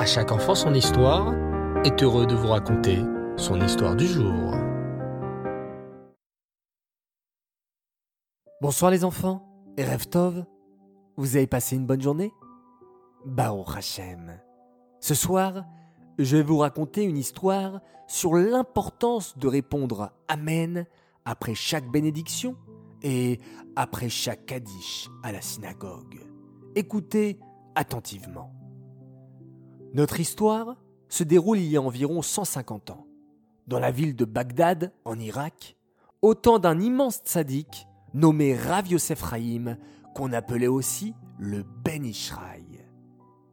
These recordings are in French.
À chaque enfant son histoire est heureux de vous raconter son histoire du jour. Bonsoir les enfants, et Tov, vous avez passé une bonne journée? Bao Hashem. Ce soir, je vais vous raconter une histoire sur l'importance de répondre Amen après chaque bénédiction et après chaque Kaddish à la synagogue. Écoutez attentivement. Notre histoire se déroule il y a environ 150 ans, dans la ville de Bagdad, en Irak, au temps d'un immense tzaddik nommé Rav Yosef Rahim, qu'on appelait aussi le Ben Ishraï.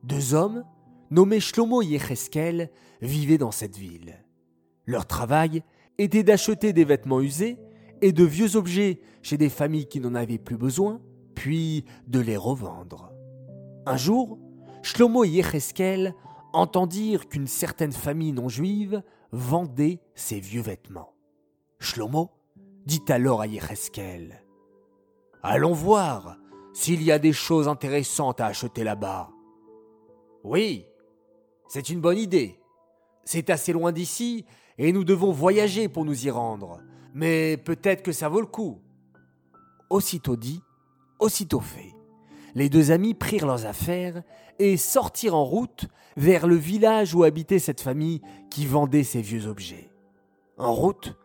Deux hommes, nommés Shlomo Yecheskel, vivaient dans cette ville. Leur travail était d'acheter des vêtements usés et de vieux objets chez des familles qui n'en avaient plus besoin, puis de les revendre. Un jour, Shlomo et Yecheskel entendirent qu'une certaine famille non juive vendait ses vieux vêtements. Shlomo dit alors à Yecheskel Allons voir s'il y a des choses intéressantes à acheter là-bas. Oui, c'est une bonne idée. C'est assez loin d'ici et nous devons voyager pour nous y rendre. Mais peut-être que ça vaut le coup. Aussitôt dit, aussitôt fait. Les deux amis prirent leurs affaires et sortirent en route vers le village où habitait cette famille qui vendait ces vieux objets. En route,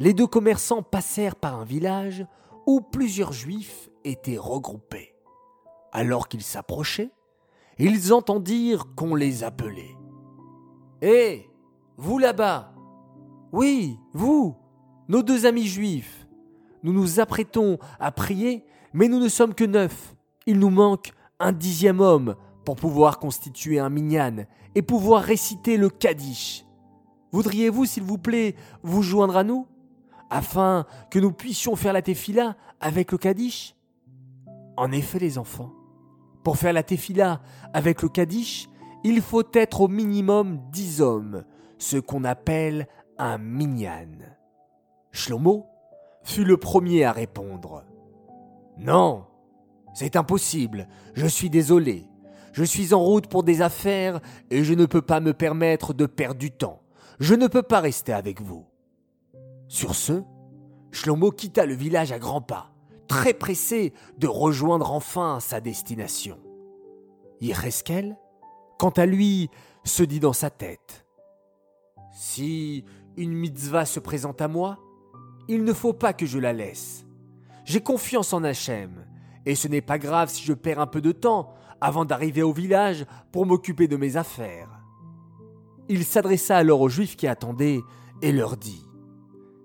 les deux commerçants passèrent par un village où plusieurs juifs étaient regroupés. Alors qu'ils s'approchaient, ils entendirent qu'on les appelait. Hé, vous là-bas Oui, vous, nos deux amis juifs. Nous nous apprêtons à prier, mais nous ne sommes que neuf. Il nous manque un dixième homme pour pouvoir constituer un minyan et pouvoir réciter le Kaddish. Voudriez-vous, s'il vous plaît, vous joindre à nous afin que nous puissions faire la tefila avec le Kaddish? En effet, les enfants, pour faire la tefila avec le Kaddish, il faut être au minimum dix hommes, ce qu'on appelle un minyan. Shlomo fut le premier à répondre. Non, c'est impossible, je suis désolé. Je suis en route pour des affaires et je ne peux pas me permettre de perdre du temps. Je ne peux pas rester avec vous. Sur ce, Shlomo quitta le village à grands pas, très pressé de rejoindre enfin sa destination. Yereskel, quant à lui, se dit dans sa tête Si une mitzvah se présente à moi, il ne faut pas que je la laisse. J'ai confiance en Hachem, et ce n'est pas grave si je perds un peu de temps avant d'arriver au village pour m'occuper de mes affaires. Il s'adressa alors aux Juifs qui attendaient et leur dit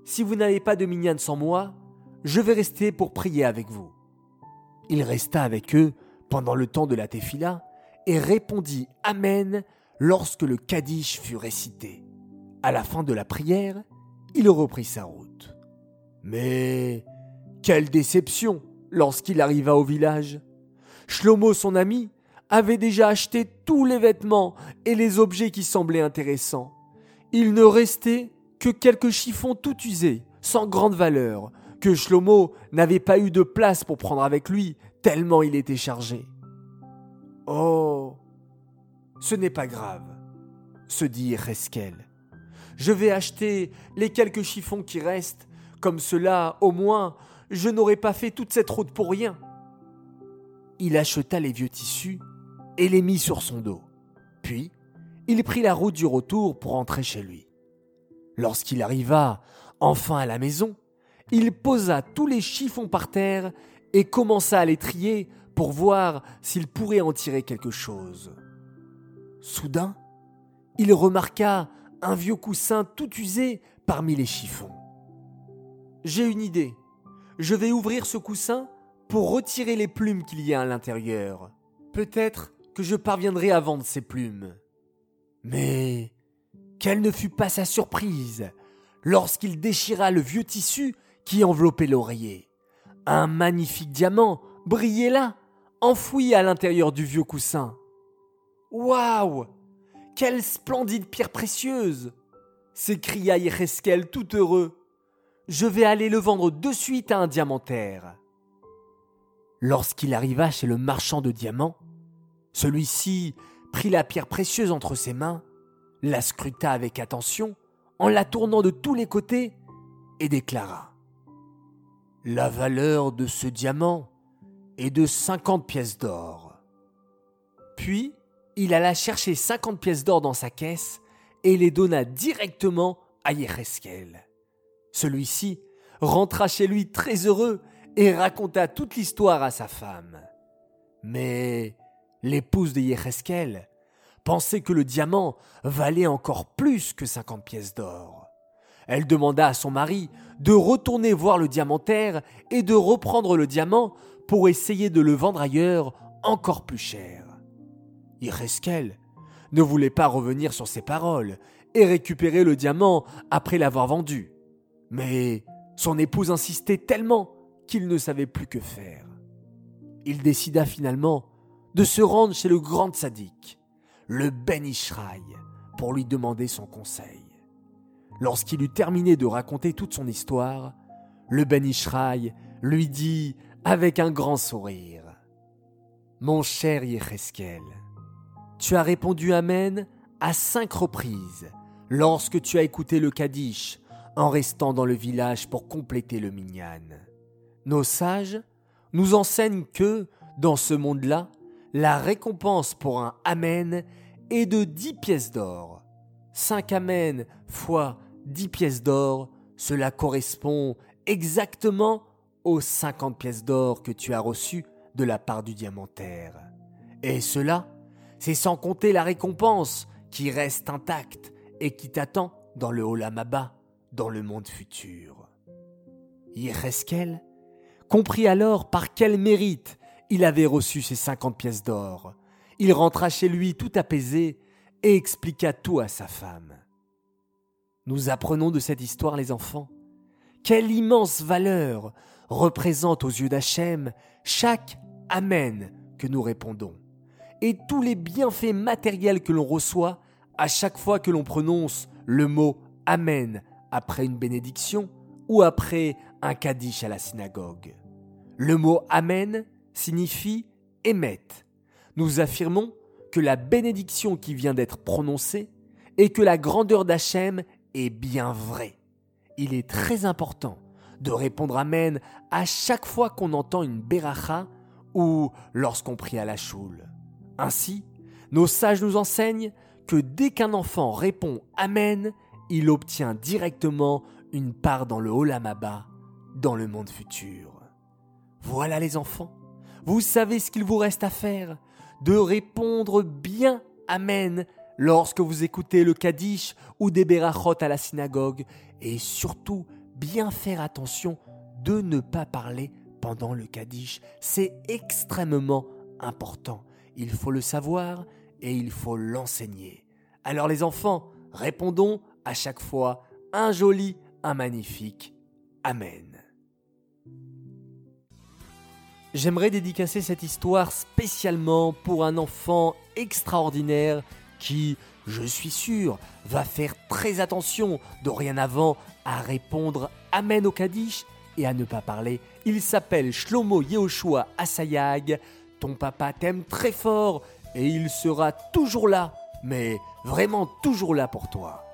Si vous n'avez pas de minyan sans moi, je vais rester pour prier avec vous. Il resta avec eux pendant le temps de la tefila et répondit Amen lorsque le Kaddish fut récité. À la fin de la prière, il reprit sa route. Mais quelle déception lorsqu'il arriva au village. Shlomo, son ami, avait déjà acheté tous les vêtements et les objets qui semblaient intéressants. Il ne restait que quelques chiffons tout usés, sans grande valeur, que Shlomo n'avait pas eu de place pour prendre avec lui, tellement il était chargé. Oh, ce n'est pas grave, se dit Reskel. Je vais acheter les quelques chiffons qui restent, comme cela, au moins, je n'aurais pas fait toute cette route pour rien. Il acheta les vieux tissus et les mit sur son dos. Puis, il prit la route du retour pour rentrer chez lui. Lorsqu'il arriva enfin à la maison, il posa tous les chiffons par terre et commença à les trier pour voir s'il pourrait en tirer quelque chose. Soudain, il remarqua un vieux coussin tout usé parmi les chiffons. J'ai une idée, je vais ouvrir ce coussin pour retirer les plumes qu'il y a à l'intérieur. Peut-être que je parviendrai à vendre ces plumes. Mais quelle ne fut pas sa surprise lorsqu'il déchira le vieux tissu qui enveloppait l'oreiller. Un magnifique diamant brillait là, enfoui à l'intérieur du vieux coussin. Waouh Quelle splendide pierre précieuse s'écria Yereskel tout heureux je vais aller le vendre de suite à un diamantaire. Lorsqu'il arriva chez le marchand de diamants, celui-ci prit la pierre précieuse entre ses mains, la scruta avec attention, en la tournant de tous les côtés, et déclara La valeur de ce diamant est de cinquante pièces d'or. Puis, il alla chercher cinquante pièces d'or dans sa caisse et les donna directement à Yecheskel. Celui-ci rentra chez lui très heureux et raconta toute l'histoire à sa femme. Mais l'épouse de Yecheskel pensait que le diamant valait encore plus que cinquante pièces d'or. Elle demanda à son mari de retourner voir le diamantaire et de reprendre le diamant pour essayer de le vendre ailleurs encore plus cher. Yecheskel ne voulait pas revenir sur ses paroles et récupérer le diamant après l'avoir vendu. Mais son épouse insistait tellement qu'il ne savait plus que faire. Il décida finalement de se rendre chez le grand sadique, le Ben Ishraï, pour lui demander son conseil. Lorsqu'il eut terminé de raconter toute son histoire, le Ben Ishraï lui dit avec un grand sourire Mon cher Yecheskel, tu as répondu Amen à cinq reprises lorsque tu as écouté le Kaddish en restant dans le village pour compléter le minyan. Nos sages nous enseignent que, dans ce monde-là, la récompense pour un Amen est de dix pièces d'or. Cinq Amen fois dix pièces d'or, cela correspond exactement aux cinquante pièces d'or que tu as reçues de la part du diamantaire. Et cela, c'est sans compter la récompense qui reste intacte et qui t'attend dans le Olamaba, dans le monde futur. Yecheskel comprit alors par quel mérite il avait reçu ces cinquante pièces d'or. Il rentra chez lui tout apaisé et expliqua tout à sa femme. Nous apprenons de cette histoire, les enfants, quelle immense valeur représente aux yeux d'Hachem chaque Amen que nous répondons et tous les bienfaits matériels que l'on reçoit à chaque fois que l'on prononce le mot Amen après une bénédiction ou après un kaddish à la synagogue. Le mot Amen signifie émet. Nous affirmons que la bénédiction qui vient d'être prononcée et que la grandeur d'Hachem est bien vraie. Il est très important de répondre Amen à chaque fois qu'on entend une beracha ou lorsqu'on prie à la choule. Ainsi, nos sages nous enseignent que dès qu'un enfant répond Amen, il obtient directement une part dans le Olamaba, dans le monde futur. Voilà les enfants, vous savez ce qu'il vous reste à faire, de répondre bien Amen lorsque vous écoutez le Kaddish ou des Berachot à la synagogue, et surtout bien faire attention de ne pas parler pendant le Kaddish. C'est extrêmement important. Il faut le savoir et il faut l'enseigner. Alors les enfants, répondons à chaque fois un joli, un magnifique Amen. J'aimerais dédicacer cette histoire spécialement pour un enfant extraordinaire qui, je suis sûr, va faire très attention dorénavant à répondre Amen au Kaddish et à ne pas parler. Il s'appelle Shlomo Yehoshua Asayag. Ton papa t'aime très fort et il sera toujours là, mais vraiment toujours là pour toi.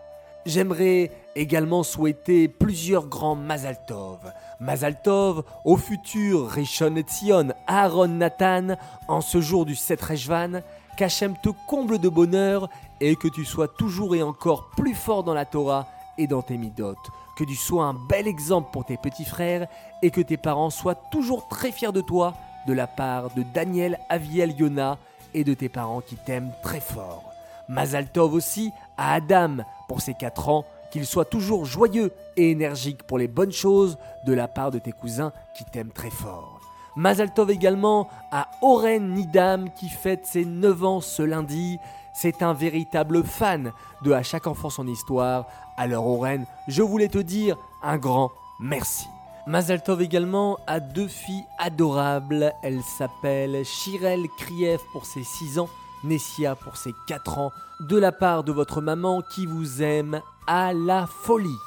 J'aimerais également souhaiter plusieurs grands Mazaltov. Mazaltov au futur Rishon Etzion Aaron Nathan en ce jour du 7 Rejvan, qu'Hachem te comble de bonheur et que tu sois toujours et encore plus fort dans la Torah et dans tes midotes. Que tu sois un bel exemple pour tes petits frères et que tes parents soient toujours très fiers de toi de la part de Daniel Aviel Yona et de tes parents qui t'aiment très fort. Mazal Tov aussi à Adam pour ses 4 ans, qu'il soit toujours joyeux et énergique pour les bonnes choses de la part de tes cousins qui t'aiment très fort. Mazal Tov également à Oren Nidam qui fête ses 9 ans ce lundi. C'est un véritable fan de À chaque enfant son histoire. Alors Oren, je voulais te dire un grand merci. Mazaltov également a deux filles adorables. Elles s'appellent Shirel Kriev pour ses 6 ans, Nessia pour ses 4 ans, de la part de votre maman qui vous aime à la folie.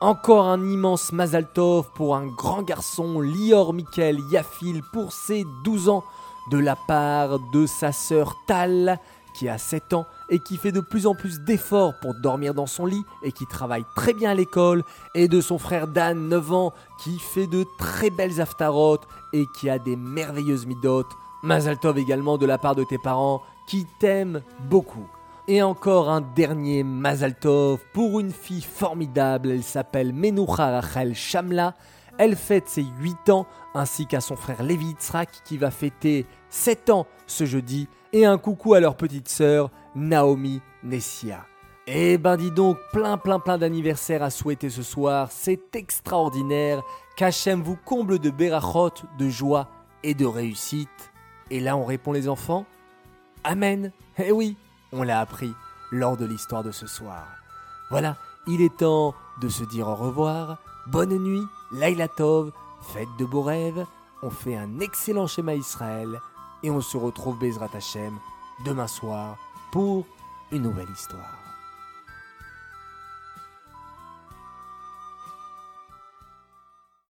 Encore un immense Mazaltov pour un grand garçon, Lior Michael Yafil pour ses 12 ans, de la part de sa sœur Tal qui a 7 ans et qui fait de plus en plus d'efforts pour dormir dans son lit et qui travaille très bien à l'école, et de son frère Dan, 9 ans, qui fait de très belles aftarotes et qui a des merveilleuses midotes. Mazaltov également de la part de tes parents qui t'aiment beaucoup. Et encore un dernier Mazaltov pour une fille formidable, elle s'appelle Menucha Rachel Shamla. Elle fête ses 8 ans, ainsi qu'à son frère Levi Yitzhak qui va fêter 7 ans ce jeudi, et un coucou à leur petite sœur Naomi Nessia. Eh ben dis donc, plein plein plein d'anniversaires à souhaiter ce soir, c'est extraordinaire, qu'Hachem vous comble de berachot, de joie et de réussite. Et là on répond les enfants? Amen Eh oui, on l'a appris lors de l'histoire de ce soir. Voilà, il est temps de se dire au revoir, bonne nuit, Laila Tov, faites de beaux rêves, on fait un excellent schéma Israël et on se retrouve Bezrat Hashem demain soir pour une nouvelle histoire.